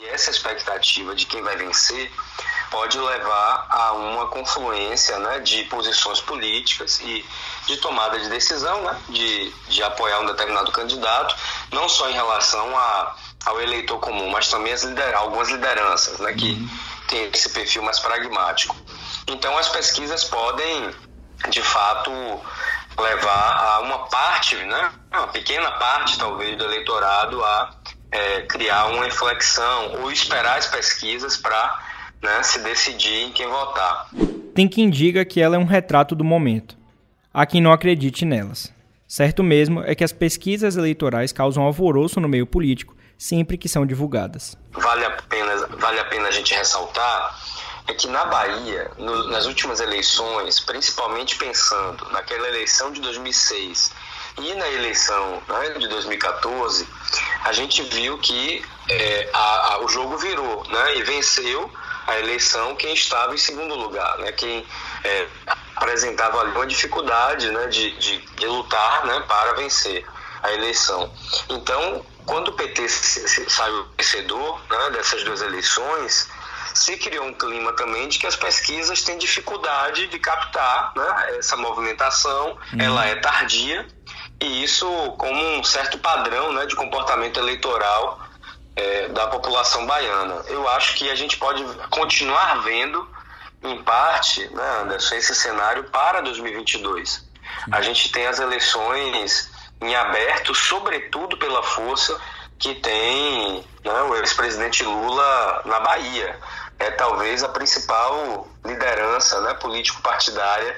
E essa expectativa de quem vai vencer pode levar a uma confluência né, de posições políticas e de tomada de decisão, né, de, de apoiar um determinado candidato, não só em relação a, ao eleitor comum, mas também as lider, algumas lideranças né, que uhum. têm esse perfil mais pragmático. Então, as pesquisas podem, de fato, levar a uma parte, né, uma pequena parte, talvez, do eleitorado a é, criar uma inflexão ou esperar as pesquisas para né, se decidir em quem votar. Tem quem diga que ela é um retrato do momento. Há quem não acredite nelas. Certo mesmo é que as pesquisas eleitorais causam alvoroço no meio político sempre que são divulgadas. Vale a pena, vale a, pena a gente ressaltar é que na Bahia, no, nas últimas eleições, principalmente pensando naquela eleição de 2006 e na eleição né, de 2014, a gente viu que é, a, a, o jogo virou né, e venceu a eleição quem estava em segundo lugar, né, quem é, apresentava ali uma dificuldade né, de, de, de lutar né, para vencer a eleição. Então, quando o PT saiu vencedor né, dessas duas eleições, se criou um clima também de que as pesquisas têm dificuldade de captar né, essa movimentação, uhum. ela é tardia, e isso como um certo padrão né, de comportamento eleitoral é, da população baiana. Eu acho que a gente pode continuar vendo, em parte, né, Anderson, esse cenário para 2022. A gente tem as eleições em aberto, sobretudo pela força que tem né, o ex-presidente Lula na Bahia é talvez a principal liderança né, político-partidária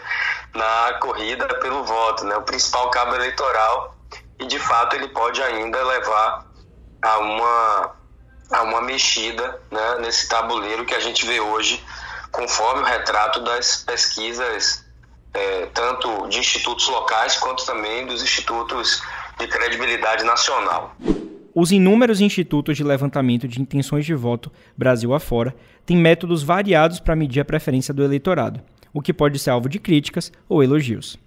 na corrida pelo voto, né, o principal cabo eleitoral, e de fato ele pode ainda levar a uma, a uma mexida né, nesse tabuleiro que a gente vê hoje, conforme o retrato das pesquisas, é, tanto de institutos locais quanto também dos institutos de credibilidade nacional. Os inúmeros institutos de levantamento de intenções de voto Brasil afora têm métodos variados para medir a preferência do eleitorado, o que pode ser alvo de críticas ou elogios.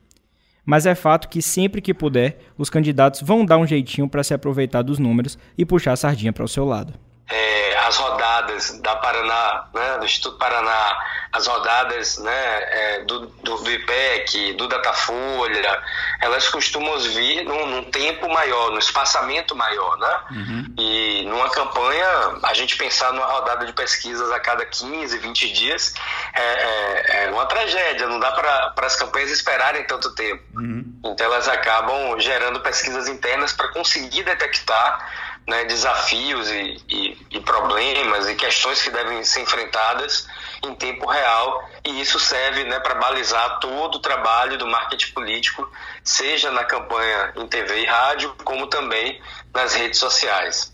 Mas é fato que sempre que puder, os candidatos vão dar um jeitinho para se aproveitar dos números e puxar a sardinha para o seu lado. É, as rodadas da Paraná, né, do Instituto Paraná, as rodadas né, é, do, do, do, IPEC, do Datafolha, elas costumam vir num, num tempo maior, num espaçamento maior, né? Uhum. E numa campanha, a gente pensar numa rodada de pesquisas a cada 15, 20 dias é, é, é uma tragédia, não dá para as campanhas esperarem tanto tempo. Uhum. Então elas acabam gerando pesquisas internas para conseguir detectar né, desafios e, e, e, problemas e questões que devem ser enfrentadas em tempo real e isso serve né, para balizar todo o trabalho do marketing político, seja na campanha em TV e rádio, como também nas redes sociais.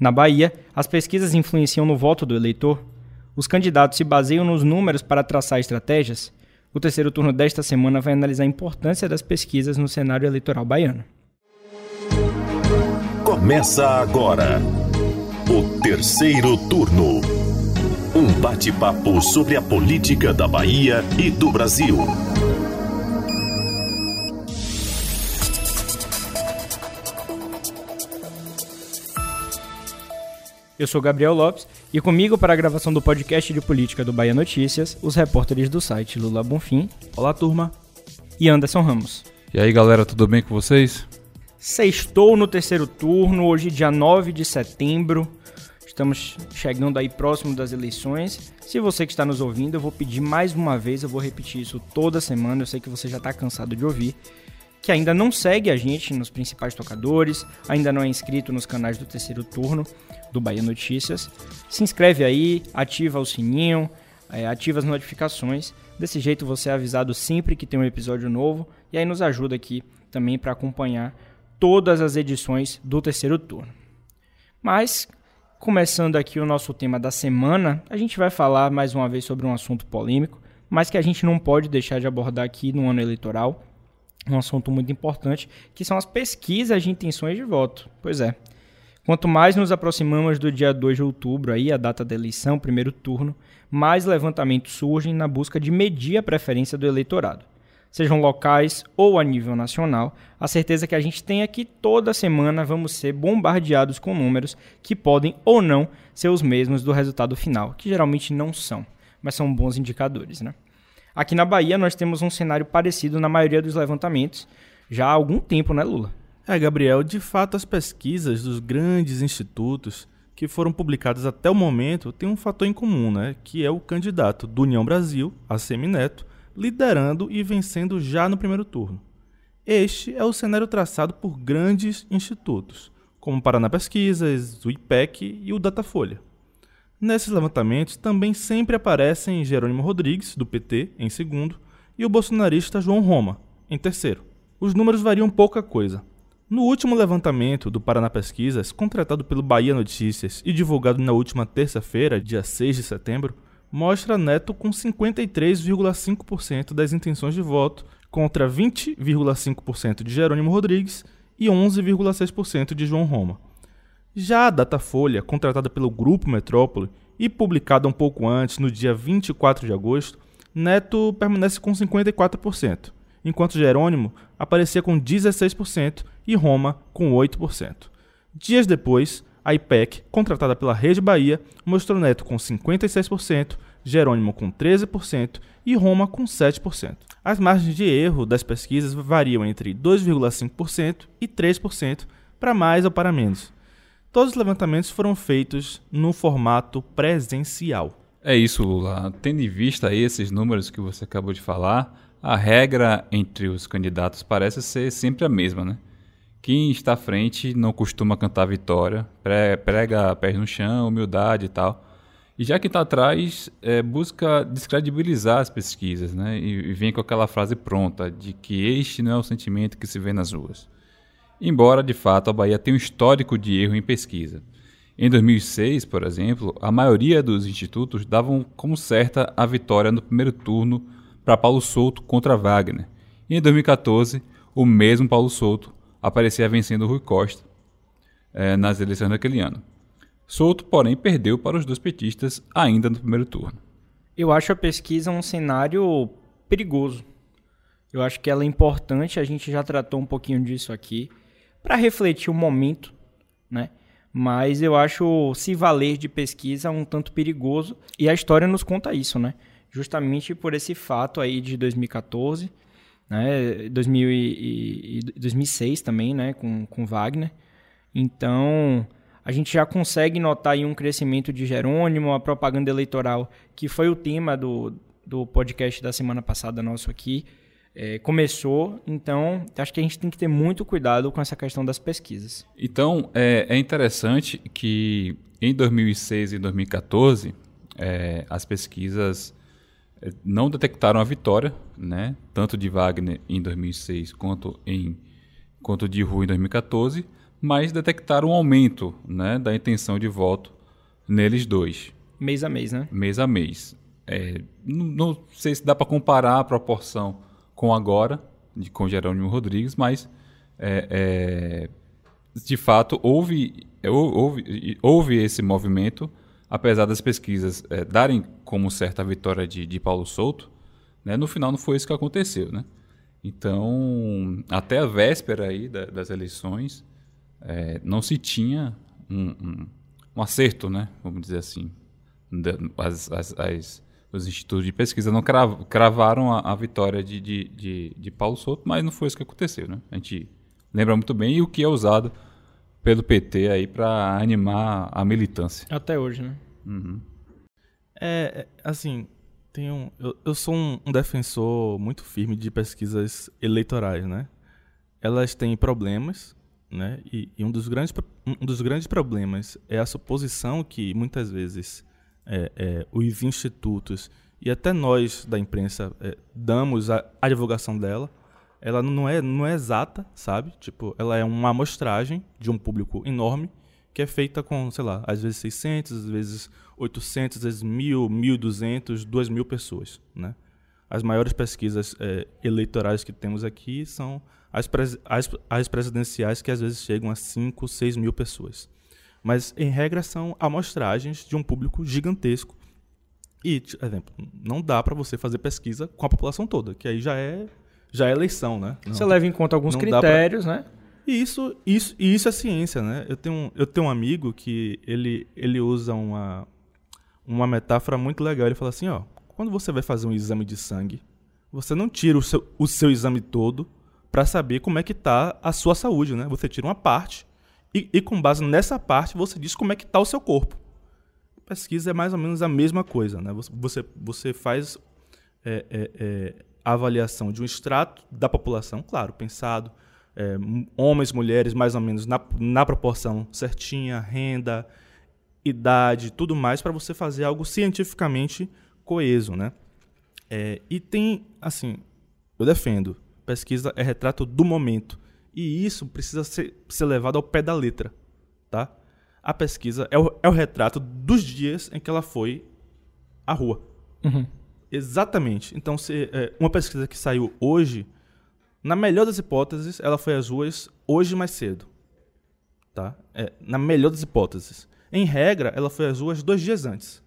Na Bahia, as pesquisas influenciam no voto do eleitor. Os candidatos se baseiam nos números para traçar estratégias. O terceiro turno desta semana vai analisar a importância das pesquisas no cenário eleitoral baiano. Começa agora o terceiro turno. Um bate-papo sobre a política da Bahia e do Brasil. Eu sou Gabriel Lopes e comigo para a gravação do podcast de política do Bahia Notícias, os repórteres do site Lula Bonfim. Olá, turma. E Anderson Ramos. E aí, galera, tudo bem com vocês? Sextou no terceiro turno, hoje dia 9 de setembro. Estamos chegando aí próximo das eleições. Se você que está nos ouvindo, eu vou pedir mais uma vez, eu vou repetir isso toda semana, eu sei que você já está cansado de ouvir, que ainda não segue a gente nos principais tocadores, ainda não é inscrito nos canais do terceiro turno do Bahia Notícias, se inscreve aí, ativa o sininho, é, ativa as notificações. Desse jeito você é avisado sempre que tem um episódio novo e aí nos ajuda aqui também para acompanhar todas as edições do terceiro turno. Mas, começando aqui o nosso tema da semana, a gente vai falar mais uma vez sobre um assunto polêmico, mas que a gente não pode deixar de abordar aqui no ano eleitoral, um assunto muito importante, que são as pesquisas de intenções de voto. Pois é. Quanto mais nos aproximamos do dia 2 de outubro, aí a data da eleição, primeiro turno, mais levantamentos surgem na busca de medir a preferência do eleitorado. Sejam locais ou a nível nacional, a certeza que a gente tem é que toda semana vamos ser bombardeados com números que podem ou não ser os mesmos do resultado final, que geralmente não são, mas são bons indicadores. Né? Aqui na Bahia nós temos um cenário parecido na maioria dos levantamentos, já há algum tempo, né, Lula? É, Gabriel, de fato as pesquisas dos grandes institutos que foram publicadas até o momento têm um fator em comum, né, que é o candidato do União Brasil, a Semineto, liderando e vencendo já no primeiro turno. Este é o cenário traçado por grandes institutos, como o Paraná Pesquisas, o IPEC e o Datafolha. Nesses levantamentos também sempre aparecem Jerônimo Rodrigues, do PT, em segundo, e o bolsonarista João Roma, em terceiro. Os números variam pouca coisa. No último levantamento do Paraná Pesquisas, contratado pelo Bahia Notícias e divulgado na última terça-feira, dia 6 de setembro, mostra Neto com 53,5% das intenções de voto contra 20,5% de Jerônimo Rodrigues e 11,6% de João Roma. Já a Datafolha, contratada pelo Grupo Metrópole e publicada um pouco antes, no dia 24 de agosto, Neto permanece com 54%, enquanto Jerônimo aparecia com 16% e Roma com 8%. Dias depois, a IPEC, contratada pela Rede Bahia, mostrou Neto com 56%, Jerônimo com 13% e Roma com 7%. As margens de erro das pesquisas variam entre 2,5% e 3% para mais ou para menos. Todos os levantamentos foram feitos no formato presencial. É isso, Lula. Tendo em vista esses números que você acabou de falar, a regra entre os candidatos parece ser sempre a mesma, né? Quem está à frente não costuma cantar vitória, prega pés no chão, humildade e tal. E já que está atrás, é, busca descredibilizar as pesquisas, né? E, e, vem com aquela frase pronta de que este não é o sentimento que se vê nas ruas. Embora, de fato, a Bahia tenha um histórico de erro em pesquisa. Em 2006, por exemplo, a maioria dos institutos davam como certa a vitória no primeiro turno para Paulo Souto contra Wagner. E em 2014, o mesmo Paulo Souto aparecia vencendo Rui Costa é, nas eleições daquele ano. Souto, porém, perdeu para os dois petistas ainda no primeiro turno. Eu acho a pesquisa um cenário perigoso. Eu acho que ela é importante, a gente já tratou um pouquinho disso aqui, para refletir o momento, né? Mas eu acho se valer de pesquisa um tanto perigoso e a história nos conta isso, né? Justamente por esse fato aí de 2014, né? 2000 e, e 2006 também, né? Com, com Wagner. Então, a gente já consegue notar aí um crescimento de Jerônimo, a propaganda eleitoral, que foi o tema do, do podcast da semana passada nosso aqui, é, começou. Então, acho que a gente tem que ter muito cuidado com essa questão das pesquisas. Então, é, é interessante que em 2006 e 2014, é, as pesquisas não detectaram a vitória, né, tanto de Wagner em 2006 quanto em quanto de Rui em 2014, mas detectaram um aumento, né, da intenção de voto neles dois. Mês a mês, né? Mês a mês. É, não, não, sei se dá para comparar a proporção com agora, de, com Jerônimo Rodrigues, mas é, é, de fato houve, houve, houve esse movimento apesar das pesquisas é, darem como certa a vitória de, de Paulo Souto, né, no final não foi isso que aconteceu. Né? Então, até a véspera aí da, das eleições, é, não se tinha um, um, um, acerto, né, vamos dizer assim. As, as, as, os institutos de pesquisa não cravaram a, a vitória de, de, de, de, Paulo Souto, mas não foi isso que aconteceu. Né? A gente lembra muito bem e o que é usado pelo PT aí para animar a militância. Até hoje, né? Uhum. É, é assim, tenho, eu, eu sou um, um, defensor muito firme de pesquisas eleitorais, né? Elas têm problemas, né? E, e um, dos grandes, um dos grandes problemas é a suposição que muitas vezes é, é, os institutos e até nós da imprensa é, damos a, a divulgação dela ela não é, não é exata, sabe? Tipo, ela é uma amostragem de um público enorme que é feita com, sei lá, às vezes 600, às vezes 800, às vezes 1.000, 1.200, 2.000 pessoas, né? As maiores pesquisas é, eleitorais que temos aqui são as, pres as, as presidenciais, que às vezes chegam a 5, 6 mil pessoas. Mas, em regra, são amostragens de um público gigantesco. E, exemplo, não dá para você fazer pesquisa com a população toda, que aí já é já é eleição, né? Não. Você leva em conta alguns dá pra- critérios, né? E isso, isso, e isso é ciência, né? Eu tenho, um- eu tenho um amigo que ele, ele usa uma, uma metáfora muito legal. Ele fala assim, ó, quando você vai fazer um exame de sangue, você não tira o seu, o seu exame todo para saber como é que tá a sua saúde, né? Você tira uma parte e, e com base nessa parte você diz como é que tá o seu corpo. Pesquisa é mais ou menos a mesma coisa, né? Você, você, faz é, é, é, avaliação de um extrato da população, claro, pensado, é, homens, mulheres, mais ou menos na, na proporção certinha, renda, idade, tudo mais, para você fazer algo cientificamente coeso, né? É, e tem, assim, eu defendo, pesquisa é retrato do momento, e isso precisa ser, ser levado ao pé da letra, tá? A pesquisa é o, é o retrato dos dias em que ela foi à rua. Uhum. Exatamente. Então, se, é, uma pesquisa que saiu hoje, na melhor das hipóteses, ela foi às ruas hoje mais cedo. Tá? É, na melhor das hipóteses. Em regra, ela foi às ruas dois dias antes.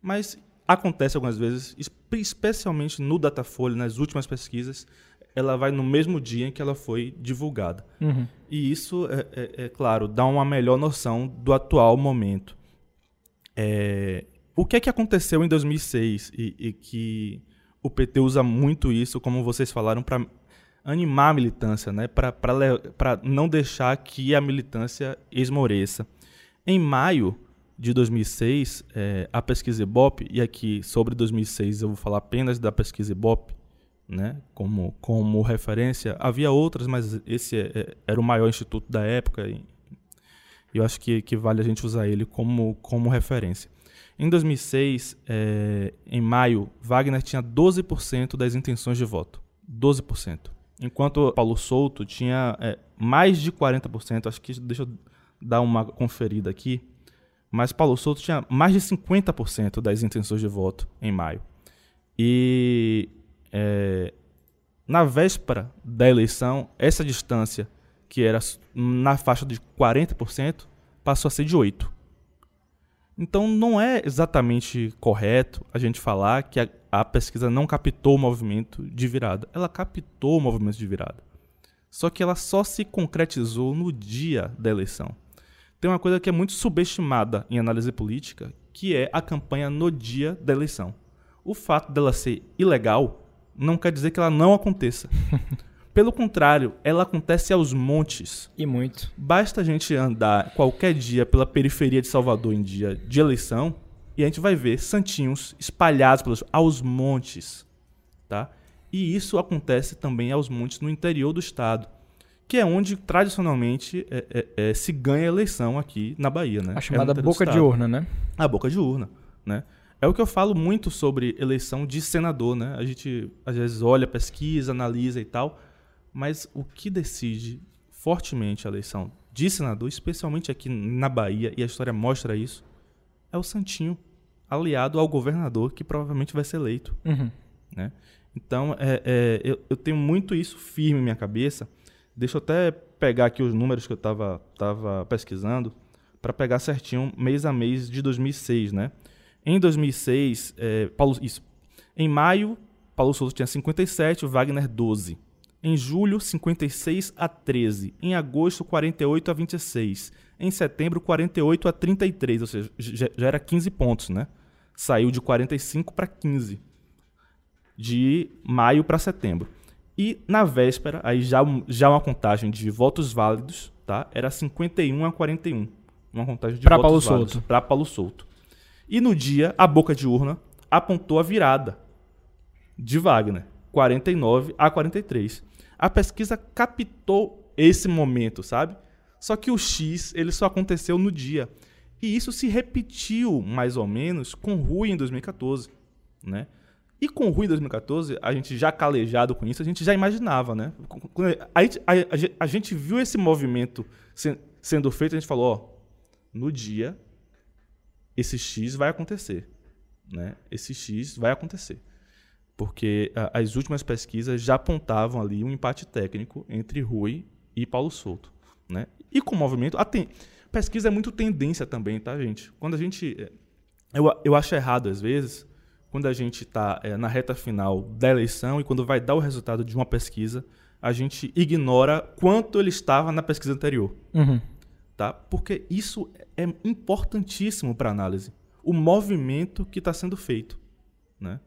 Mas acontece algumas vezes, espe- especialmente no Datafolha, nas últimas pesquisas, ela vai no mesmo dia em que ela foi divulgada. Uhum. E isso, é, é- é claro, dá uma melhor noção do atual momento. É, o que é que aconteceu em 2006 e, e que o PT usa muito isso, como vocês falaram, para animar a militância, né? para não deixar que a militância esmoreça. Em maio de 2006, é, a pesquisa Ibope, e aqui sobre 2006 eu vou falar apenas da pesquisa Ibope, né, como, como referência. Havia outras, mas esse é- é- era o maior instituto da época e eu acho que, que vale a gente usar ele como, como referência. Em 2006, é, em maio, Wagner tinha 12% das intenções de voto. 12%. Enquanto Paulo Souto tinha é, mais de 40%. Acho que deixa eu dar uma conferida aqui. Mas Paulo Souto tinha mais de 50% das intenções de voto em maio. E é, na véspera da eleição, essa distância, que era na faixa de 40%, passou a ser de 8%. Então não é exatamente correto a gente falar que a, a pesquisa não captou o movimento de virada. Ela captou o movimento de virada. Só que ela só se concretizou no dia da eleição. Tem uma coisa que é muito subestimada em análise política, que é a campanha no dia da eleição. O fato dela ser ilegal não quer dizer que ela não aconteça. Pelo contrário, ela acontece aos montes. E muito. Basta a gente andar qualquer dia pela periferia de Salvador em dia de eleição e a gente vai ver santinhos espalhados pelos, aos montes, tá? E isso acontece também aos montes no interior do estado, que é onde tradicionalmente é, é, é, se ganha a eleição aqui na Bahia, né? A É chamada boca de urna, né? A boca de urna, né? É o que eu falo muito sobre eleição de senador, né? A gente às vezes olha, pesquisa, analisa e tal, mas o que decide fortemente a eleição de senador, especialmente aqui na Bahia, e a história mostra isso, é o Santinho, aliado ao governador que provavelmente vai ser eleito Uhum. né? Então, é, é, eu, eu tenho muito isso firme em minha cabeça. Deixa eu até pegar aqui os números que eu estava tava pesquisando para pegar certinho mês a mês de 2006, né? Em 2006, é, Paulo, isso. Em maio, Paulo Souza tinha 57, Wagner 12. Em julho, 56 a 13. Em agosto, 48 a 26. Em setembro, 48 a 33, ou seja, já, era 15 pontos, né? Saiu de 45 para 15 de maio para setembro. E na véspera, aí já, já uma contagem de votos válidos, tá? Era 51 a 41. Uma contagem de Pra votos Paulo válidos para Paulo Souto. E no dia, a boca de urna apontou a virada de Wagner, 49 a 43. A pesquisa captou esse momento, sabe? Só que o X, ele só aconteceu no dia. E isso se repetiu, mais ou menos, com Rui em 2014, né? E com Rui em 2014, a gente já calejado com isso, a gente já imaginava, né? A gente, a, a a gente viu esse movimento se- sendo feito, a gente falou, ó, no dia, esse X vai acontecer, né? Esse X vai acontecer. Porque a- as últimas pesquisas já apontavam ali um empate técnico entre Rui e Paulo Souto, né? E com o movimento, a ten- pesquisa é muito tendência também, tá, gente? Quando a gente eu, eu acho errado às vezes quando a gente está é, na reta final da eleição e quando vai dar o resultado de uma pesquisa, a gente ignora quanto ele estava na pesquisa anterior. Uhum. Tá? Porque isso é importantíssimo para análise. O movimento que está sendo feito. Né?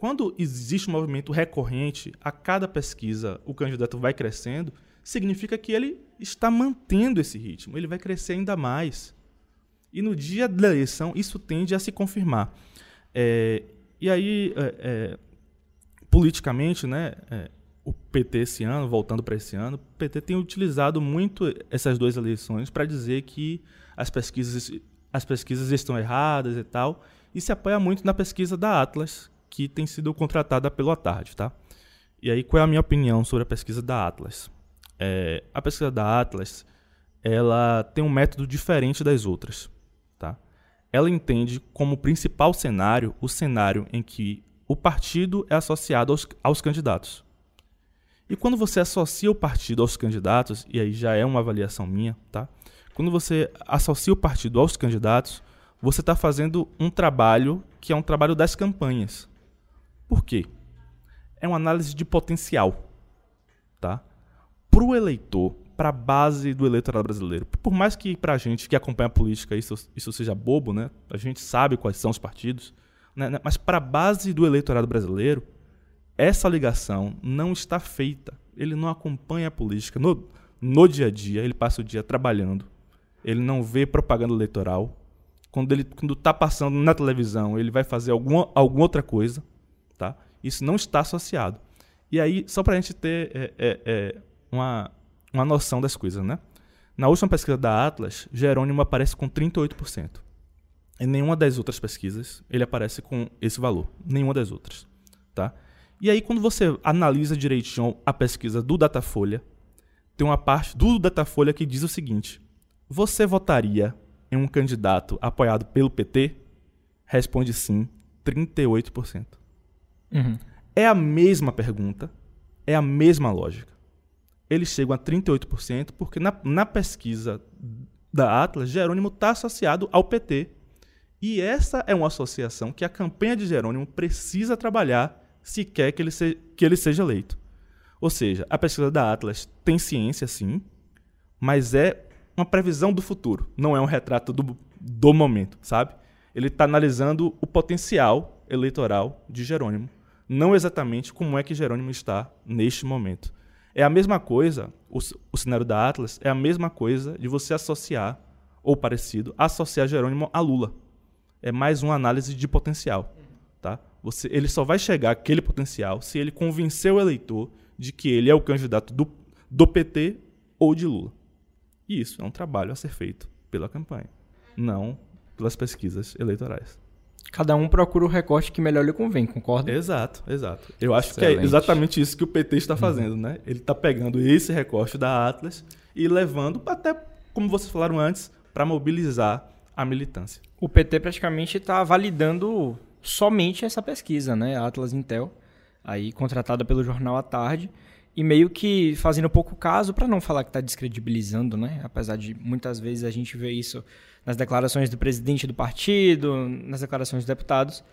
Quando existe um movimento recorrente, a cada pesquisa o candidato vai crescendo, significa que ele está mantendo esse ritmo, ele vai crescer ainda mais. E no dia da eleição, isso tende a se confirmar. É, e aí, é, é, politicamente, né, é, o PT esse ano, voltando para esse ano, o PT tem utilizado muito essas duas eleições para dizer que as pesquisas, as pesquisas estão erradas e tal, e se apoia muito na pesquisa da Atlas, que tem sido contratada pelo Atarde, tá? E aí, qual é a minha opinião sobre a pesquisa da Atlas? É, a pesquisa da Atlas, ela tem um método diferente das outras, tá? Ela entende como principal cenário o cenário em que o partido é associado aos, aos candidatos. E quando você associa o partido aos candidatos, e aí já é uma avaliação minha, tá? Quando você associa o partido aos candidatos, você está fazendo um trabalho que é um trabalho das campanhas. Por quê? É uma análise de potencial, tá? Para o eleitor, para a base do eleitorado brasileiro. Por mais que para a gente que acompanha a política isso, isso seja bobo, né? A gente sabe quais são os partidos, né? mas para a base do eleitorado brasileiro, essa ligação não está feita. Ele não acompanha a política no, no dia a dia, ele passa o dia trabalhando. Ele não vê propaganda eleitoral. Quando ele quando está passando na televisão, ele vai fazer alguma, alguma outra coisa. Isso não está associado. E aí, só para a gente ter é, é, é, uma, uma noção das coisas, né? Na última pesquisa da Atlas, Jerônimo aparece com 38%. Em nenhuma das outras pesquisas ele aparece com esse valor. Nenhuma das outras. Tá? E aí, quando você analisa direitinho a pesquisa do Datafolha, tem uma parte do Datafolha que diz o seguinte: Você votaria em um candidato apoiado pelo PT? Responde sim, 38%. Uhum. É a mesma pergunta, é a mesma lógica. Eles chegam a 38% porque na, na pesquisa da Atlas, Jerônimo está associado ao PT. E essa é uma associação que a campanha de Jerônimo precisa trabalhar se quer que ele, se, que ele seja eleito. Ou seja, a pesquisa da Atlas tem ciência, sim, mas é uma previsão do futuro, não é um retrato do, do momento, sabe? Ele está analisando o potencial eleitoral de Jerônimo, não exatamente como é que Jerônimo está neste momento. É a mesma coisa, o, o cenário da Atlas é a mesma coisa de você associar, ou parecido, associar Jerônimo a Lula. É mais uma análise de potencial. Tá? Você, ele só vai chegar àquele potencial se ele convencer o eleitor de que ele é o candidato do, do PT ou de Lula. E isso é um trabalho a ser feito pela campanha, não pelas pesquisas eleitorais. Cada um procura o recorte que melhor lhe convém, concorda? Exato, exato. Eu acho Excelente. que é exatamente isso que o PT está fazendo, né? Ele está pegando esse recorte da Atlas e levando até, como vocês falaram antes, para mobilizar a militância. O PT praticamente está validando somente essa pesquisa, né? A Atlas Intel, aí contratada pelo jornal à tarde, e meio que fazendo pouco caso para não falar que está descredibilizando, né? Apesar de muitas vezes a gente ver isso nas declarações do presidente do partido, nas declarações dos deputados,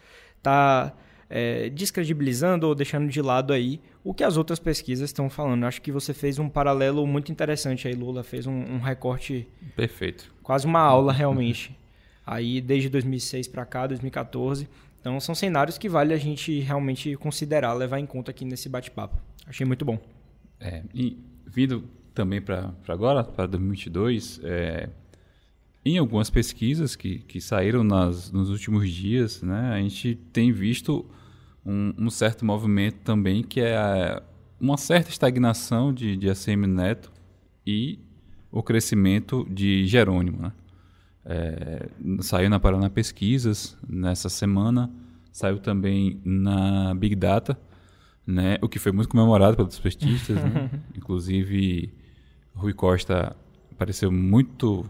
tá é, descredibilizando ou deixando de lado aí o que as outras pesquisas estão falando. Acho que você fez um paralelo muito interessante aí, Lula fez um, um recorte Perfeito. quase uma aula realmente. Aí desde 2006 para cá, 2014. Então são cenários que vale a gente realmente considerar, levar em conta aqui nesse bate-papo. Achei muito bom. É, e vindo também para agora, para 2022, é, em algumas pesquisas que, que saíram nas, nos últimos dias, né, a gente tem visto um, um certo movimento também que é a, uma certa estagnação de, de ACM Neto e o crescimento de Jerônimo. Né? É, saiu na Paraná Pesquisas nessa semana, saiu também na Big Data, né, o que foi muito comemorado pelos pestistas. né? Inclusive, Rui Costa pareceu muito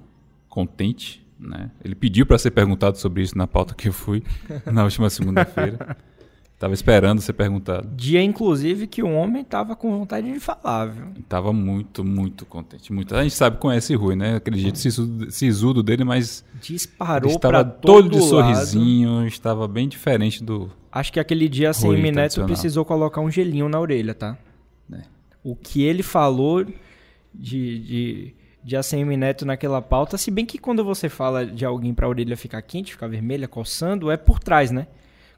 contente. Né? Ele pediu para ser perguntado sobre isso na pauta que eu fui na última segunda-feira. Tava esperando ser perguntado. Dia, inclusive, que o homem tava com vontade de falar, viu? Tava muito, muito contente. Muito. A gente sabe, conhece Rui, né? Aquele jeito sisudo, sisudo dele, mas Disparou estava todo todo de lado. sorrisinho, estava bem diferente do. Acho que aquele dia a Rui, CM Neto tradicional. precisou colocar um gelinho na orelha, tá? É. O que ele falou de, de, de ACM Neto naquela pauta, se bem que quando você fala de alguém pra orelha ficar quente, ficar vermelha, coçando, é por trás, né?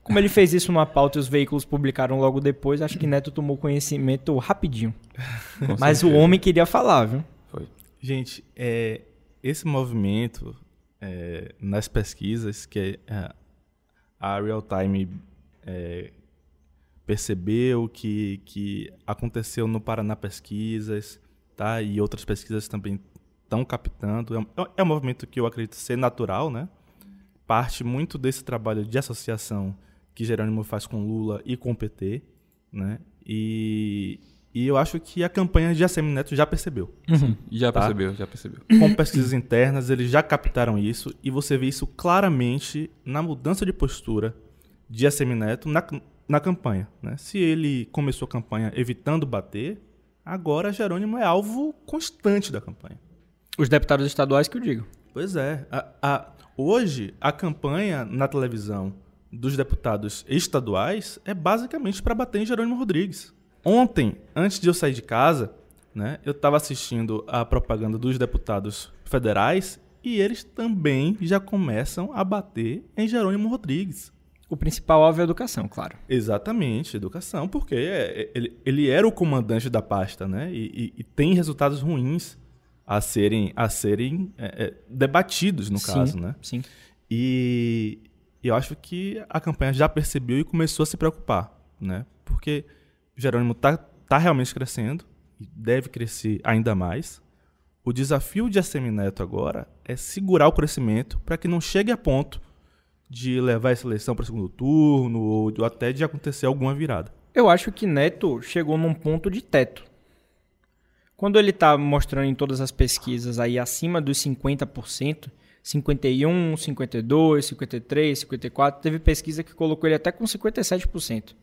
Como ele fez isso numa pauta e os veículos publicaram logo depois, acho que Neto tomou conhecimento rapidinho. com Mas o homem queria falar, viu? Foi. Gente, é, esse movimento é, nas pesquisas que é, a Real Time é, percebeu que, que aconteceu no Paraná Pesquisas, tá? E outras pesquisas também estão captando. É um, é um movimento que eu acredito ser natural, né? Parte muito desse trabalho de associação que Jerônimo faz com Lula e com o PT, né? E, e eu acho que a campanha de ACM Neto já percebeu Já Tá. percebeu, já percebeu. com pesquisas internas, eles já captaram isso e você vê isso claramente na mudança de postura de ACM Neto na, na campanha. Né? Se ele começou a campanha evitando bater, agora Jerônimo é alvo constante da campanha. Os deputados estaduais que eu digo. Pois é. A- a- hoje, a campanha na televisão dos deputados estaduais é basicamente para bater em Jerônimo Rodrigues. Ontem, antes de eu sair de casa, né, eu estava assistindo a propaganda dos deputados federais e eles também já começam a bater em Jerônimo Rodrigues. O principal alvo é a educação, claro. Exatamente, educação, porque é- é- ele, ele era o comandante da pasta, né? E, e- e tem resultados ruins a serem, a serem é, é, debatidos, no Sim, caso, né? Sim. E eu acho que a campanha já percebeu e começou a se preocupar, né? Porque Jerônimo tá, tá realmente crescendo e deve crescer ainda mais. O desafio de ACM Neto agora é segurar o crescimento para que não chegue a ponto de levar essa eleição para o segundo turno ou até de acontecer alguma virada. Eu acho que Neto chegou num ponto de teto. Quando ele tá mostrando em todas as pesquisas aí acima dos 50%, 51, 52, 53, 54, teve pesquisa que colocou ele até com 57%.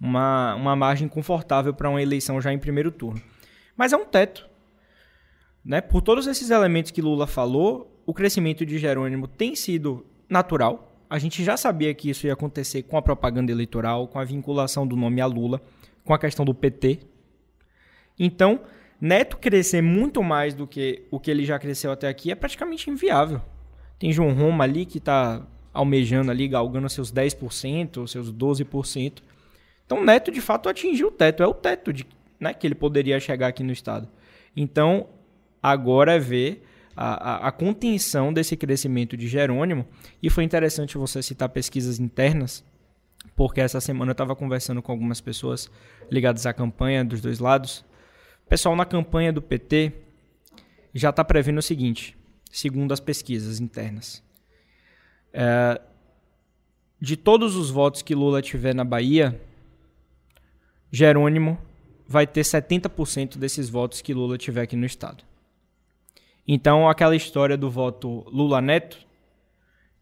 Uma, uma margem confortável para uma eleição já em primeiro turno. Mas é um teto. Né? Por todos esses elementos que Lula falou, o crescimento de Jerônimo tem sido natural. A gente já sabia que isso ia acontecer com a propaganda eleitoral, com a vinculação do nome a Lula, com a questão do PT. Então, Neto crescer muito mais do que o que ele já cresceu até aqui é praticamente inviável. Tem João Roma ali que está almejando ali, galgando seus 10%, seus 12%. Então, Neto de fato atingiu o teto, é o teto de, né, que ele poderia chegar aqui no estado. Então, agora é ver a, a, contenção desse crescimento de Jerônimo. E foi interessante você citar pesquisas internas, porque essa semana eu estava conversando com algumas pessoas ligadas à campanha dos dois lados. Pessoal na campanha do PT já está prevendo o seguinte, segundo as pesquisas internas. É, de todos os votos que Lula tiver na Bahia, Jerônimo vai ter 70% desses votos que Lula tiver aqui no estado. Então, aquela história do voto Lula-Neto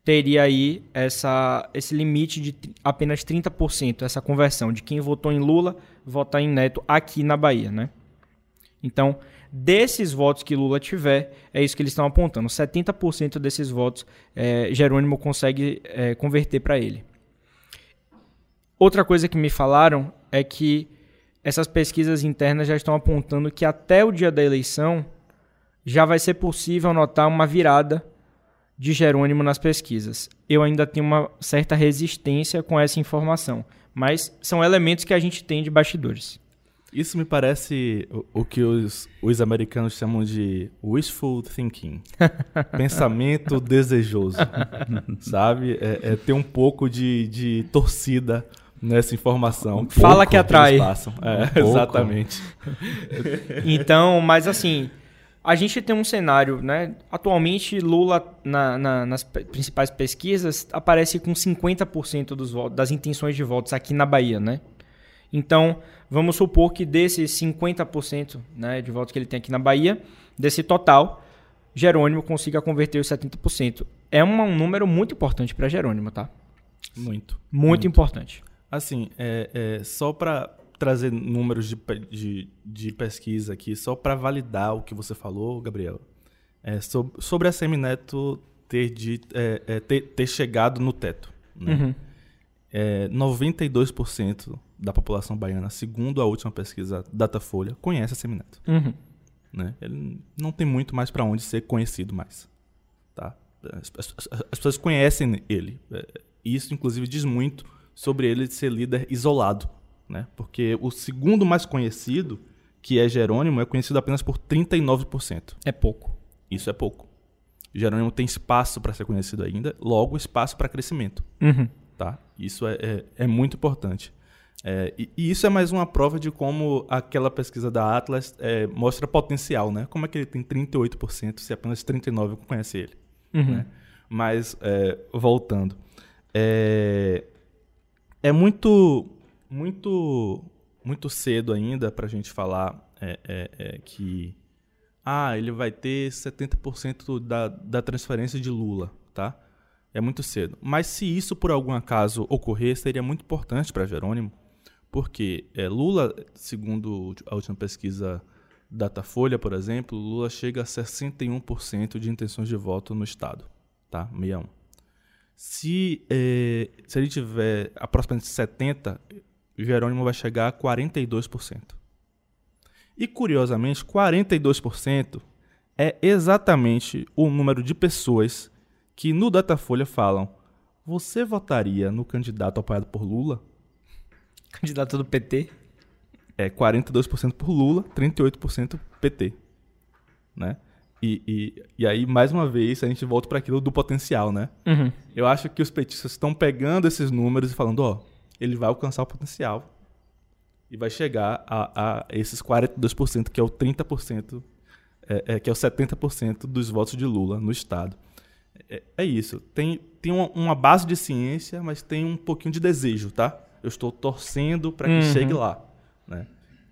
teria aí essa, esse limite de apenas 30%, essa conversão de quem votou em Lula votar em Neto aqui na Bahia, né? Então, desses votos que Lula tiver, é isso que eles estão apontando. 70% desses votos eh, Jerônimo consegue eh, converter para ele. Outra coisa que me falaram é que essas pesquisas internas já estão apontando que até o dia da eleição já vai ser possível notar uma virada de Jerônimo nas pesquisas. Eu ainda tenho uma certa resistência com essa informação, mas são elementos que a gente tem de bastidores. Isso me parece o, o que os, os americanos chamam de wishful thinking. Pensamento desejoso. Sabe? É, é ter um pouco de, de torcida nessa informação. Fala Pouco que atrai. passam. É, pouco. exatamente. Então, mas assim, a gente tem um cenário, né? Atualmente, Lula, na- na- nas principais pesquisas, aparece com 50% dos votos, das intenções de votos aqui na Bahia, né? Então, vamos supor que desses 50% né, de votos que ele tem aqui na Bahia, desse total, Jerônimo consiga converter os 70%. É uma- um número muito importante para Jerônimo, tá? Muito. Muito, importante. Assim, é, é só para trazer números de, de, de, pesquisa aqui, só para validar o que você falou, Gabriel. É, sobre, sobre a Semineto ter, de, é, é, ter, ter, chegado no teto. Né? Uhum. É, 92% da população baiana, segundo a última pesquisa Datafolha, conhece a Semineto. Uhum. Né? Ele não tem muito mais para onde ser conhecido mais. Tá? As, as, as pessoas conhecem ele. É, isso, inclusive, diz muito sobre ele ser líder isolado. Né? Porque o segundo mais conhecido, que é Jerônimo, é conhecido apenas por 39%. É pouco. Isso é pouco. Jerônimo tem espaço para ser conhecido ainda, logo espaço para crescimento. Uhum. Tá? Isso é, é, é muito importante. É, e, e, isso é mais uma prova de como aquela pesquisa da Atlas é, mostra potencial, né? Como é que ele tem 38% se apenas 39% conhece ele? Uhum. Né? Mas, é, voltando. É, é muito, muito, muito cedo ainda para a gente falar é, é, é, que ah, ele vai ter 70% da, da transferência de Lula, tá? É muito cedo. Mas se isso por algum acaso ocorrer, seria muito importante para Jerônimo, porque é, Lula, segundo a última pesquisa Datafolha, por exemplo, Lula chega a 61% de intenções de voto no estado, tá? 61. Se, é, se ele tiver aproximadamente 70, Jerônimo vai chegar a 42%. E curiosamente, 42% é exatamente o número de pessoas que no Datafolha falam: "Você votaria no candidato apoiado por Lula?" Candidato do PT? É 42% por Lula, 38% PT. Né? E, e, e, aí, mais uma vez, a gente volta para aquilo do potencial, né? Uhum. Eu acho que os petistas estão pegando esses números e falando, ó, ele vai alcançar o potencial e vai chegar a, a esses 42%, que é o 30%, é, é, que é o 70% dos votos de Lula no Estado. É, é isso. Tem, tem uma, uma, base de ciência, mas tem um pouquinho de desejo, tá? Eu estou torcendo para que uhum. chegue lá. Né?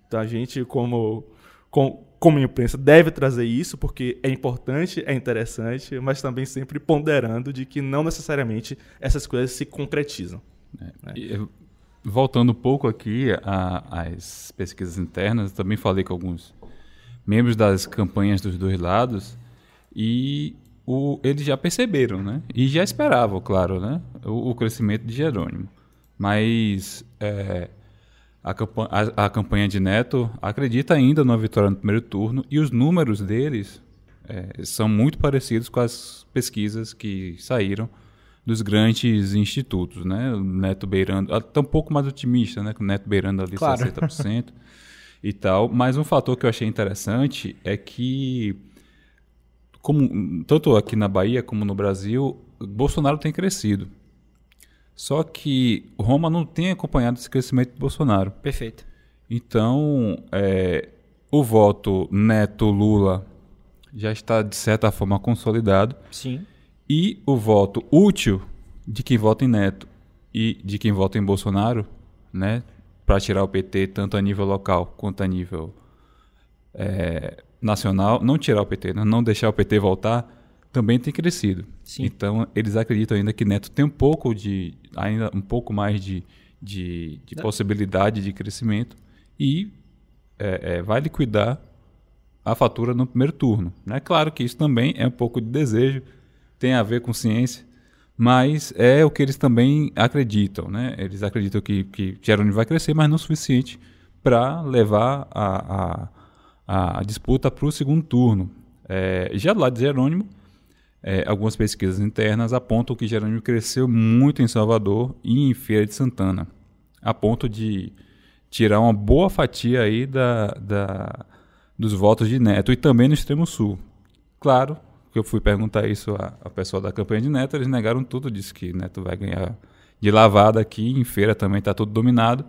Então a gente, como, como, como imprensa, deve trazer isso, porque é importante, é interessante, mas também sempre ponderando de que não necessariamente essas coisas se concretizam. É. Né? E, voltando um pouco aqui às pesquisas internas, também falei com alguns membros das campanhas dos dois lados e o, eles já perceberam, né? E já esperavam, claro, né? O, o crescimento de Jerônimo. Mas é, a, campanha, a, a, campanha de Neto acredita ainda numa vitória no primeiro turno e os números deles é, são muito parecidos com as pesquisas que saíram dos grandes institutos, né? O Neto beirando, até um pouco mais otimista, né? Com o Neto beirando ali claro. 60% e tal. Mas um fator que eu achei interessante é que, como, tanto aqui na Bahia como no Brasil, Bolsonaro tem crescido. Só que Roma não tem acompanhado esse crescimento de Bolsonaro. Perfeito. Então, é, o voto neto-Lula já está, de certa forma, consolidado. Sim. E o voto útil de quem vota em Neto e de quem vota em Bolsonaro, né, para tirar o PT tanto a nível local quanto a nível é, nacional, não tirar o PT, né, não deixar o PT voltar, também tem crescido. Sim. Então, eles acreditam ainda que Neto tem um pouco de, ainda um pouco mais de, de, de possibilidade de crescimento e é, é, vai liquidar a fatura no primeiro turno. É claro que isso também é um pouco de desejo, tem a ver com ciência, mas é o que eles também acreditam. Né? Eles acreditam que, que Jerônimo vai crescer, mas não o suficiente para levar a, a, a disputa para o segundo turno. É, já do lado de Jerônimo, é, algumas pesquisas internas apontam que Jerônimo cresceu muito em Salvador e em Feira de Santana, a ponto de tirar uma boa fatia aí da, da, dos votos de Neto e também no extremo sul. Claro que eu fui perguntar isso a, pessoal da campanha de Neto, eles negaram tudo, disse que Neto vai ganhar de lavada aqui, em Feira também está tudo dominado.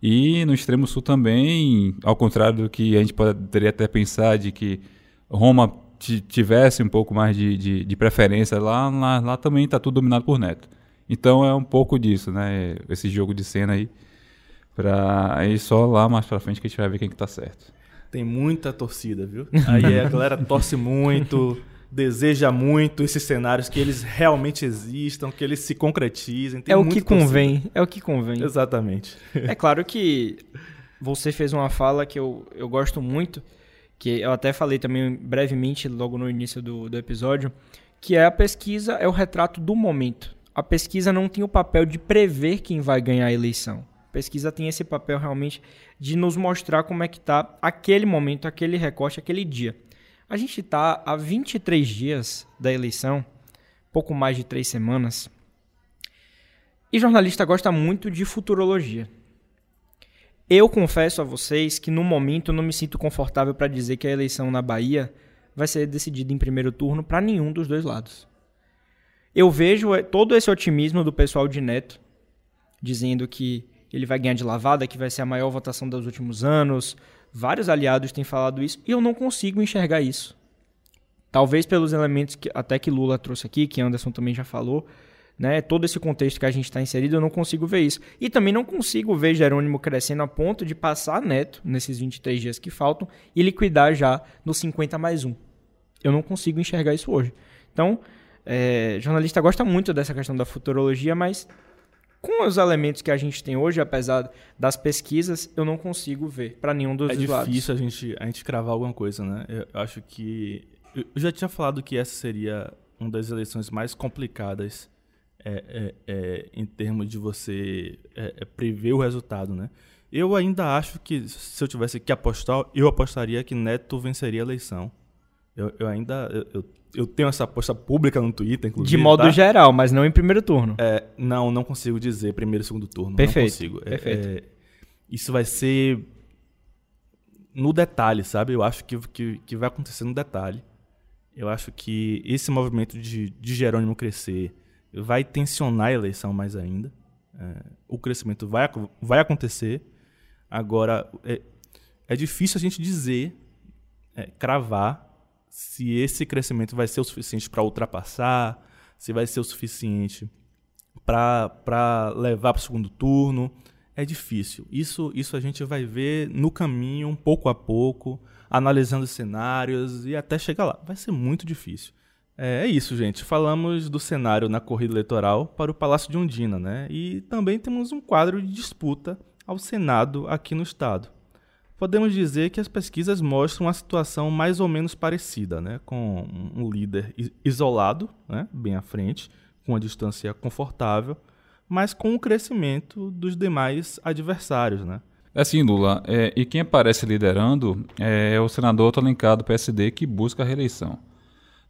E no extremo sul também, ao contrário do que a gente poderia até pensar de que Roma tivesse um pouco mais de, de, de preferência lá, lá, lá também está tudo dominado por Neto. Então é um pouco disso, né? Esse jogo de cena aí. Pra aí só lá mais pra frente que a gente vai ver quem que tá certo. Tem muita torcida, viu? Aí a galera torce muito. deseja muito esses cenários que eles realmente existam, que eles se concretizem. é o que convém, torcida. é o que convém. Exatamente. É claro que você fez uma fala que eu, eu gosto muito, que eu até falei também brevemente logo no início do, do episódio, que é a pesquisa é o retrato do momento. A pesquisa não tem o papel de prever quem vai ganhar a eleição. A pesquisa tem esse papel realmente de nos mostrar como é que está aquele momento, aquele recorte, aquele dia. A gente está há 23 dias da eleição, pouco mais de três semanas. E jornalista gosta muito de futurologia. Eu confesso a vocês que no momento eu não me sinto confortável para dizer que a eleição na Bahia vai ser decidida em primeiro turno para nenhum dos dois lados. Eu vejo eh, todo esse otimismo do pessoal de Neto, dizendo que ele vai ganhar de lavada, que vai ser a maior votação dos últimos anos. Vários aliados têm falado isso e eu não consigo enxergar isso. Talvez pelos elementos que até que Lula trouxe aqui, que Anderson também já falou, né, todo esse contexto que a gente está inserido, eu não consigo ver isso. E também não consigo ver Jerônimo crescendo a ponto de passar Neto nesses 23 dias que faltam e liquidar já no 50 mais 1. Eu não consigo enxergar isso hoje. Então, é, jornalista gosta muito dessa questão da futurologia, mas com os elementos que a gente tem hoje, apesar das pesquisas, eu não consigo ver para nenhum dos é lados. É difícil a gente, a gente cravar alguma coisa, né? Eu acho que. Eu já tinha falado que essa seria uma das eleições mais complicadas é, é, é, em termos de você é, é, prever o resultado, né? Eu ainda acho que se eu tivesse que apostar, eu apostaria que Neto venceria a eleição. Eu, eu ainda eu, eu, tenho essa aposta pública no Twitter, inclusive. De modo tá? geral, mas não em primeiro turno. É, não, não consigo dizer primeiro e segundo turno. Perfeito. Não consigo. É, perfeito. É, isso vai ser no detalhe, sabe? Eu acho que, que, que vai acontecer no detalhe. Eu acho que esse movimento de, de Jerônimo crescer vai tensionar a eleição mais ainda. É, o crescimento vai, vai acontecer. Agora, é, é difícil a gente dizer, é, cravar, se esse crescimento vai ser o suficiente para ultrapassar, se vai ser o suficiente para levar para o segundo turno. É difícil. Isso, isso a gente vai ver no caminho, pouco a pouco, analisando cenários e até chegar lá. Vai ser muito difícil. É, é, isso, gente. Falamos do cenário na corrida eleitoral para o Palácio de Undina, né? E também temos um quadro de disputa ao Senado aqui no estado. Podemos dizer que as pesquisas mostram uma situação mais ou menos parecida, né? Com um líder isolado, né? bem à frente, com uma distância confortável, mas com o crescimento dos demais adversários, né? Assim, Lula. É, e quem aparece liderando é o senador Otto do PSD, que busca a reeleição.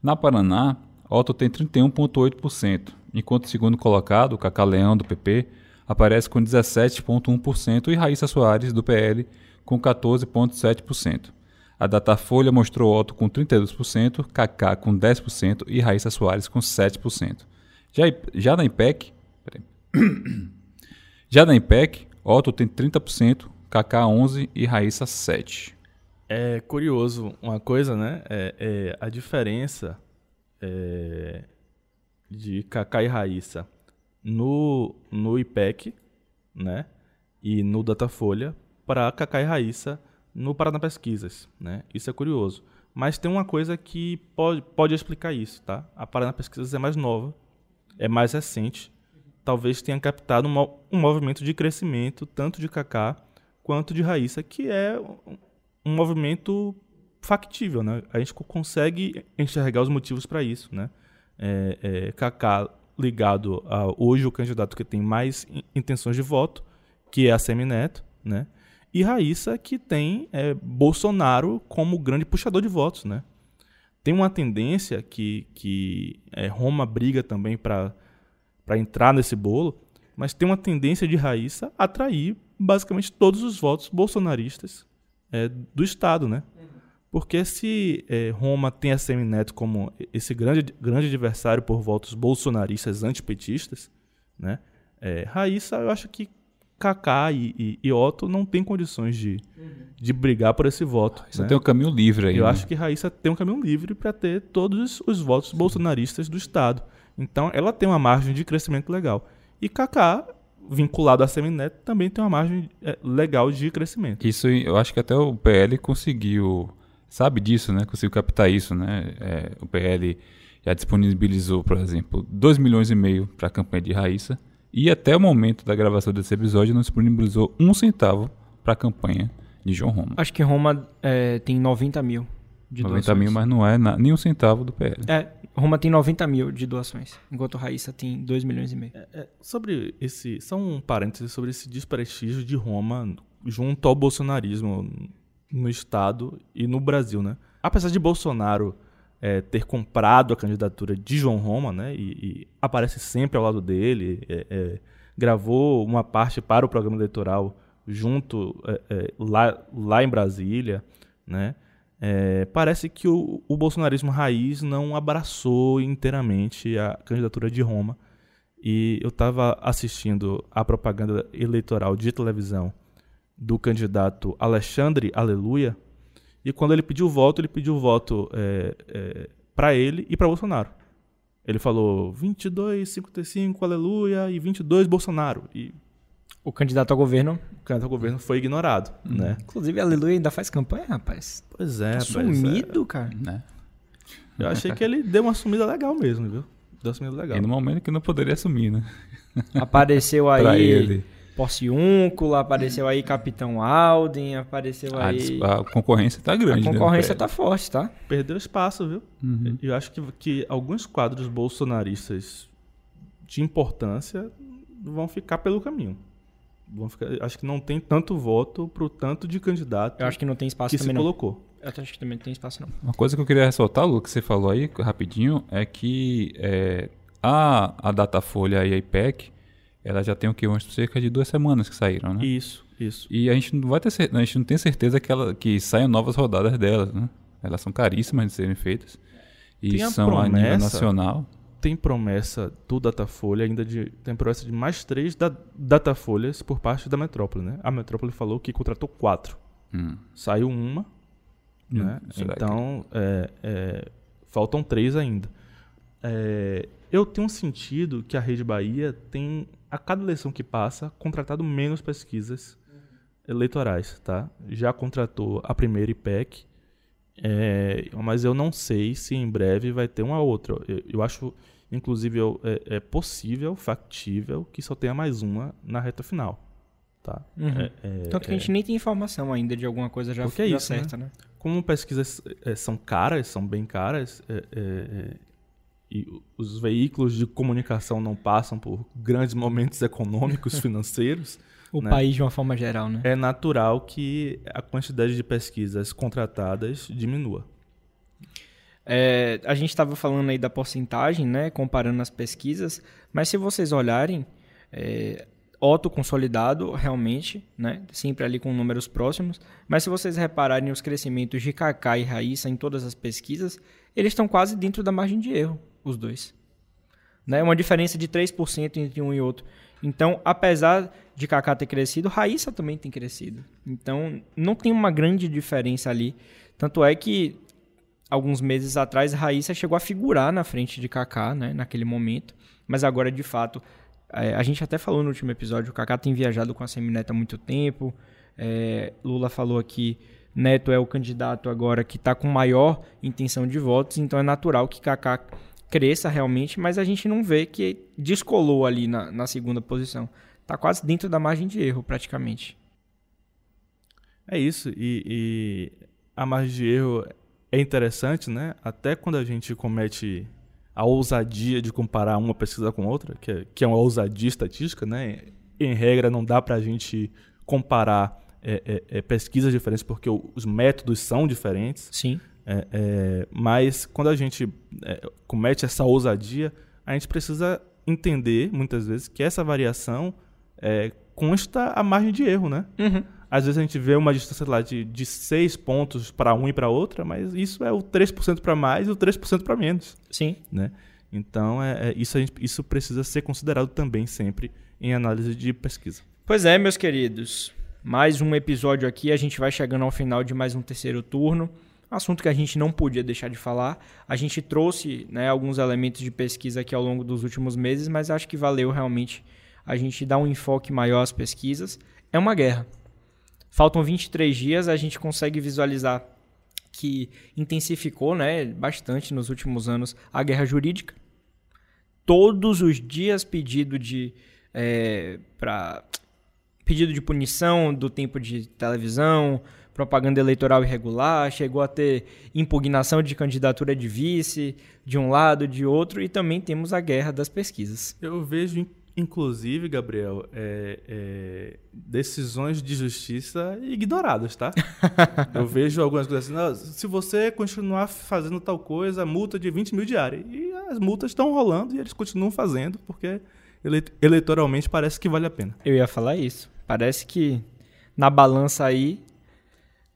Na Paraná, Otto tem 31,8%, enquanto o segundo colocado, Cacá Leão, do PP, aparece com 17,1% e Raíssa Soares, do PL, com 14,7%. A Datafolha mostrou Otto com 32%, Kaká com 10% e Raíssa Soares com 7%. Já, já na IPEC, já na IPEC, Otto tem 30%, Kaká 11% e Raíssa 7%. É curioso uma coisa, né? É, é a diferença é, de Kaká e Raíssa no, no IPEC, né? E no Datafolha para Kaká e Raíssa no Paraná Pesquisas, né? Isso é curioso. Mas tem uma coisa que pode, pode explicar isso, tá? A Paraná Pesquisas é mais nova, é mais recente. Talvez tenha captado um, um movimento de crescimento tanto de Kaká quanto de Raíssa, que é um movimento factível, né? A gente consegue enxergar os motivos para isso, né? É, é, Kaká ligado a hoje o candidato que tem mais intenções de voto, que é a Semineto, né? E Raíssa que tem é, Bolsonaro como grande puxador de votos, né? Tem uma tendência que, que é, Roma briga também para entrar nesse bolo, mas tem uma tendência de Raíssa atrair basicamente todos os votos bolsonaristas é, do Estado, né? Porque se é, Roma tem a Semineto como esse grande, grande adversário por votos bolsonaristas antipetistas, né? É, Raíssa, eu acho que Kaká e, e, e, Otto não tem condições de, uhum. de brigar por esse voto. Você né? tem um caminho livre aí. Eu né? acho que Raíssa tem um caminho livre para ter todos os votos bolsonaristas do Estado. Então, ela tem uma margem de crescimento legal. E Kaká vinculado à Semineto também tem uma margem é, legal de crescimento. Isso eu acho que até o PL conseguiu sabe disso, né? Conseguiu captar isso, né? É, o PL já disponibilizou, por exemplo, 2 milhões e meio para a campanha de Raíssa e até o momento da gravação desse episódio não disponibilizou um centavo para a campanha de João Roma. Acho que Roma é, tem 90 mil de 90 doações. mil, mas não é na, nem um centavo do PL. É, Roma tem 90 mil de doações, enquanto Raíssa tem 2 milhões e meio. É, sobre esse. Só um parêntese sobre esse desprestígio de Roma junto ao bolsonarismo no Estado e no Brasil, né? Apesar de Bolsonaro é, ter comprado a candidatura de João Roma, né? E, e aparece sempre ao lado dele, é, é, gravou uma parte para o programa eleitoral junto é, é, lá, lá em Brasília, né? É, parece que o, o bolsonarismo raiz não abraçou inteiramente a candidatura de Roma. E eu estava assistindo a propaganda eleitoral de televisão do candidato Alexandre Aleluia. E quando ele pediu voto, ele pediu voto é, é, para ele e para Bolsonaro. Ele falou 22, 55, aleluia, e 22, Bolsonaro. E O candidato ao governo, o candidato ao governo foi ignorado, né? inclusive, Aleluia ainda faz campanha, rapaz. Pois é, Tá sumido, cara. Né? é. Eu achei que ele deu uma sumida legal mesmo, viu? Deu uma sumida legal. E no momento que não poderia assumir, né? Apareceu Pra aí ele. Porciúncula, apareceu aí Capitão Alden, apareceu A, aí... a concorrência tá grande. A né, concorrência tá forte, tá? Perdeu espaço, viu? Uhum. Eu acho que, que alguns quadros bolsonaristas de importância vão ficar pelo caminho. Vão ficar, acho que não tem tanto voto pro tanto de candidato Eu acho que não tem espaço que se também, não. colocou. Eu acho que também não tem espaço, não. Uma coisa que eu queria ressaltar, Lu, que você falou aí rapidinho, é que é, a, a Datafolha e a IPEC, ela já tem o que? Umas cerca de duas semanas que saíram, né? Isso, isso. E a gente não vai ter a gente não tem certeza que, ela, que saiam novas rodadas delas, né? Elas são caríssimas de serem feitas. E Tem a são a nível promessa- nacional. Tem promessa do Datafolha ainda de. Tem promessa de mais três da, Datafolhas por parte da metrópole, né? A metrópole falou que contratou quatro. Hum. Saiu uma, Hum, né? Então, é, é, faltam três ainda. É, eu tenho sentido que a Rede Bahia tem, a cada eleição que passa, contratado menos pesquisas eleitorais, tá? Já contratou a primeira IPEC, é, mas eu não sei se em breve vai ter uma outra. Eu, eu acho, inclusive, eu- é, é possível, factível, que só tenha mais uma na reta final, tá? Uhum. É, é, Tanto que a gente nem tem informação ainda de alguma coisa já, Porque é já isso, né? certa, né? como pesquisas são caras, são bem caras, e os veículos de comunicação não passam por grandes momentos econômicos, financeiros, O Né? país de uma forma geral, né? é natural que a quantidade de pesquisas contratadas diminua. É, a gente estava falando aí da porcentagem, né? Comparando as pesquisas, mas se vocês olharem, é, Otto consolidado realmente, né? Sempre ali com números próximos. Mas se vocês repararem os crescimentos de Kaká e Raíssa em todas as pesquisas, eles estão quase dentro da margem de erro, os dois. Né? Uma diferença de 3% entre um e outro. Então, apesar de Kaká ter crescido, Raíssa também tem crescido. Então, não tem uma grande diferença ali. Tanto é que alguns meses atrás, Raíssa chegou a figurar na frente de Kaká, né, naquele momento. Mas agora, de fato, é, a gente até falou no último episódio, o Kaká tem viajado com a Semineto há muito tempo. É, Lula falou aqui, Neto é o candidato agora que está com maior intenção de votos, então é natural que Kaká cresça realmente, mas a gente não vê que descolou ali na, na segunda posição. Está quase dentro da margem de erro, praticamente. É isso, e, e a margem de erro é interessante, né? Até quando a gente comete a ousadia de comparar uma pesquisa com outra, que é, que é uma ousadia estatística, né? Em regra, não dá pra gente comparar é, é, é, pesquisas diferentes porque os métodos são diferentes. Sim. É, é, mas quando a gente é, comete essa ousadia, a gente precisa entender, muitas vezes, que essa variação é, consta a margem de erro, né? Uhum. Às vezes a gente vê uma distância lá de, de 6 pontos para um e para outra, mas isso é o 3% para mais e o 3% para menos, Sim. né? Então, é, é, isso, gente, isso precisa ser considerado também sempre em análise de pesquisa. Pois é, meus queridos. Mais um episódio aqui. A gente vai chegando ao final de mais um terceiro turno. Assunto que a gente não podia deixar de falar. A gente trouxe né, alguns elementos de pesquisa aqui ao longo dos últimos meses, mas acho que valeu realmente a gente dar um enfoque maior às pesquisas. É uma guerra. Faltam 23 dias, a gente consegue visualizar que intensificou né, bastante nos últimos anos a guerra jurídica. Todos os dias pedido de é, para pedido de punição do tempo de televisão, propaganda eleitoral irregular, chegou a ter impugnação de candidatura de vice de um lado, de outro, e também temos a guerra das pesquisas. Eu vejo Inclusive, Gabriel, é, é, decisões de justiça ignoradas, tá? Eu vejo algumas coisas assim, se você continuar fazendo tal coisa, multa de 20 mil diárias. E as multas estão rolando e eles continuam fazendo, porque eleitoralmente parece que vale a pena. Eu ia falar isso. Parece que na balança aí,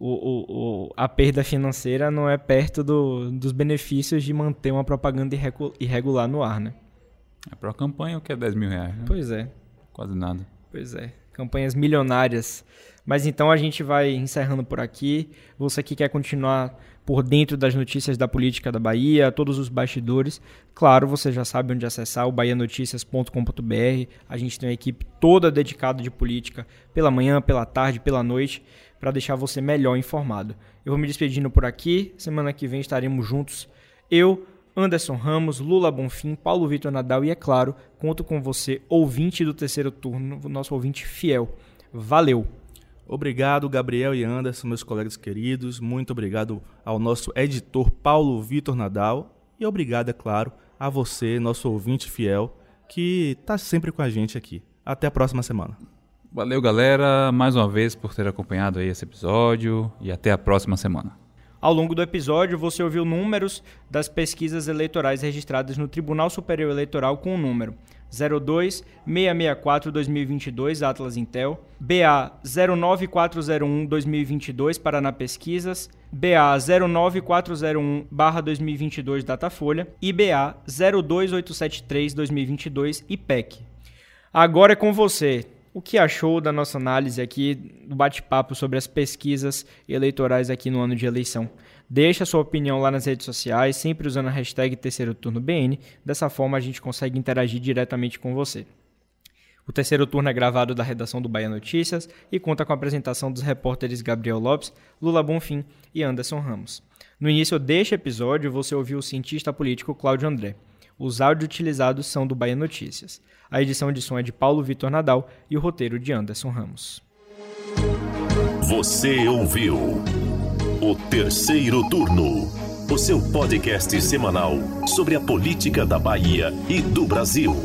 o, o, a perda financeira não é perto do, dos benefícios de manter uma propaganda irregular no ar, né? É para a campanha o que é 10 mil reais, né? Pois é. Quase nada. Pois é. Campanhas milionárias. Mas então a gente vai encerrando por aqui. Você que quer continuar por dentro das notícias da política da Bahia, todos os bastidores, claro, você já sabe onde acessar o bahianoticias.com.br. A gente tem uma equipe toda dedicada de política pela manhã, pela tarde, pela noite, para deixar você melhor informado. Eu vou me despedindo por aqui. Semana que vem estaremos juntos. Eu, Anderson Ramos, Lula Bonfim, Paulo Vitor Nadal e, é claro, conto com você, ouvinte do terceiro turno, nosso ouvinte fiel. Valeu! Obrigado, Gabriel e Anderson, meus colegas queridos. Muito obrigado ao nosso editor Paulo Vitor Nadal. E obrigado, é claro, a você, nosso ouvinte fiel, que está sempre com a gente aqui. Até a próxima semana. Valeu, galera, mais uma vez por ter acompanhado aí esse episódio e até a próxima semana. Ao longo do episódio, você ouviu números das pesquisas eleitorais registradas no Tribunal Superior Eleitoral com o número 02 664 2022 Atlas Intel, BA 09401 2022 Paraná Pesquisas, BA 09401/2022 Datafolha e BA 02873 2022 IPEC. Agora é com você o que achou da nossa análise aqui, do bate-papo sobre as pesquisas eleitorais aqui no ano de eleição. Deixe a sua opinião lá nas redes sociais, sempre usando a hashtag Terceiro Turno BN. Dessa forma a gente consegue interagir diretamente com você. O terceiro turno é gravado da redação do Bahia Notícias e conta com a apresentação dos repórteres Gabriel Lopes, Lula Bonfim e Anderson Ramos. No início deste episódio, você ouviu o cientista político Cláudio André. Os áudios utilizados são do Bahia Notícias. A edição de som é de Paulo Vitor Nadal e o roteiro de Anderson Ramos. Você ouviu o terceiro turno, o seu podcast semanal sobre a política da Bahia e do Brasil.